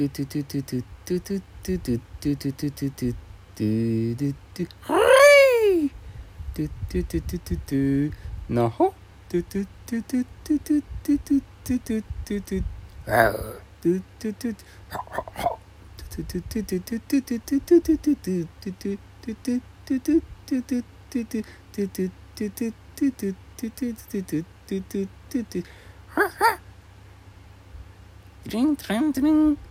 do do do do do do do do do do do do do do do do do Hooray! Do do do do do do No do do do do do do do do do do do do do do do Ring, ring, ring.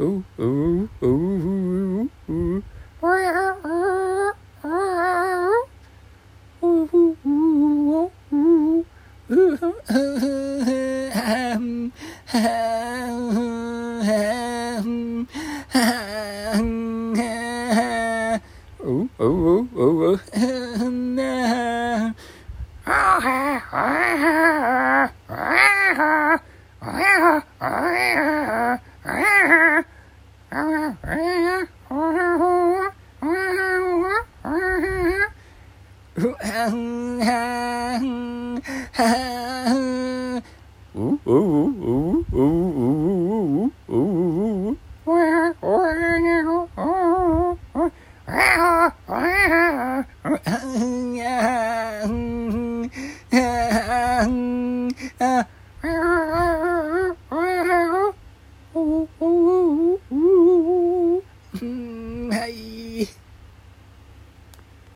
ooh, ooh, ooh. oh, oh, oh, oh, oh. ooh, ooh, ooh, ooh.